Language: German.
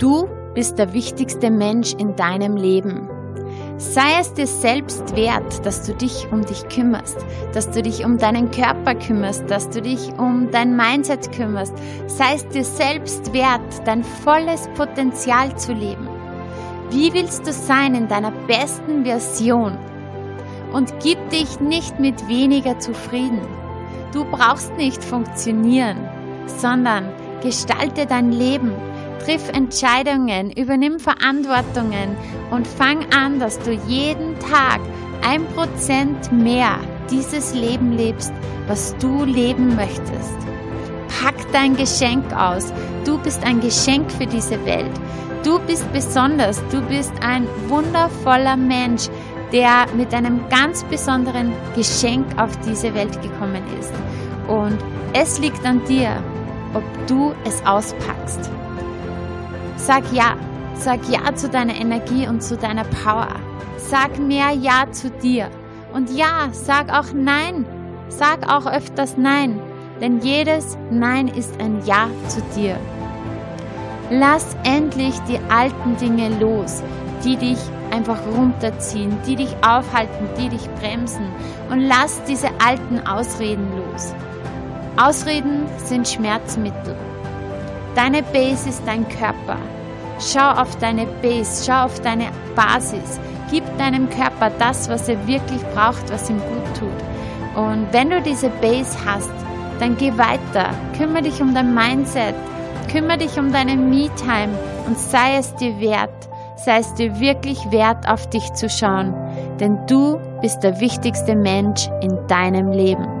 Du bist der wichtigste Mensch in deinem Leben. Sei es dir selbst wert, dass du dich um dich kümmerst, dass du dich um deinen Körper kümmerst, dass du dich um dein Mindset kümmerst. Sei es dir selbst wert, dein volles Potenzial zu leben. Wie willst du sein in deiner besten Version? Und gib dich nicht mit weniger zufrieden. Du brauchst nicht funktionieren, sondern gestalte dein Leben Triff Entscheidungen, übernimm Verantwortungen und fang an, dass du jeden Tag ein Prozent mehr dieses Leben lebst, was du leben möchtest. Pack dein Geschenk aus. Du bist ein Geschenk für diese Welt. Du bist besonders. Du bist ein wundervoller Mensch, der mit einem ganz besonderen Geschenk auf diese Welt gekommen ist. Und es liegt an dir, ob du es auspackst. Sag ja. Sag ja zu deiner Energie und zu deiner Power. Sag mehr Ja zu dir. Und ja, sag auch Nein. Sag auch öfters Nein. Denn jedes Nein ist ein Ja zu dir. Lass endlich die alten Dinge los, die dich einfach runterziehen, die dich aufhalten, die dich bremsen. Und lass diese alten Ausreden los. Ausreden sind Schmerzmittel. Deine Base ist dein Körper. Schau auf deine Base, schau auf deine Basis. Gib deinem Körper das, was er wirklich braucht, was ihm gut tut. Und wenn du diese Base hast, dann geh weiter. Kümmere dich um dein Mindset. Kümmere dich um deine Me-Time und sei es dir wert. Sei es dir wirklich wert, auf dich zu schauen. Denn du bist der wichtigste Mensch in deinem Leben.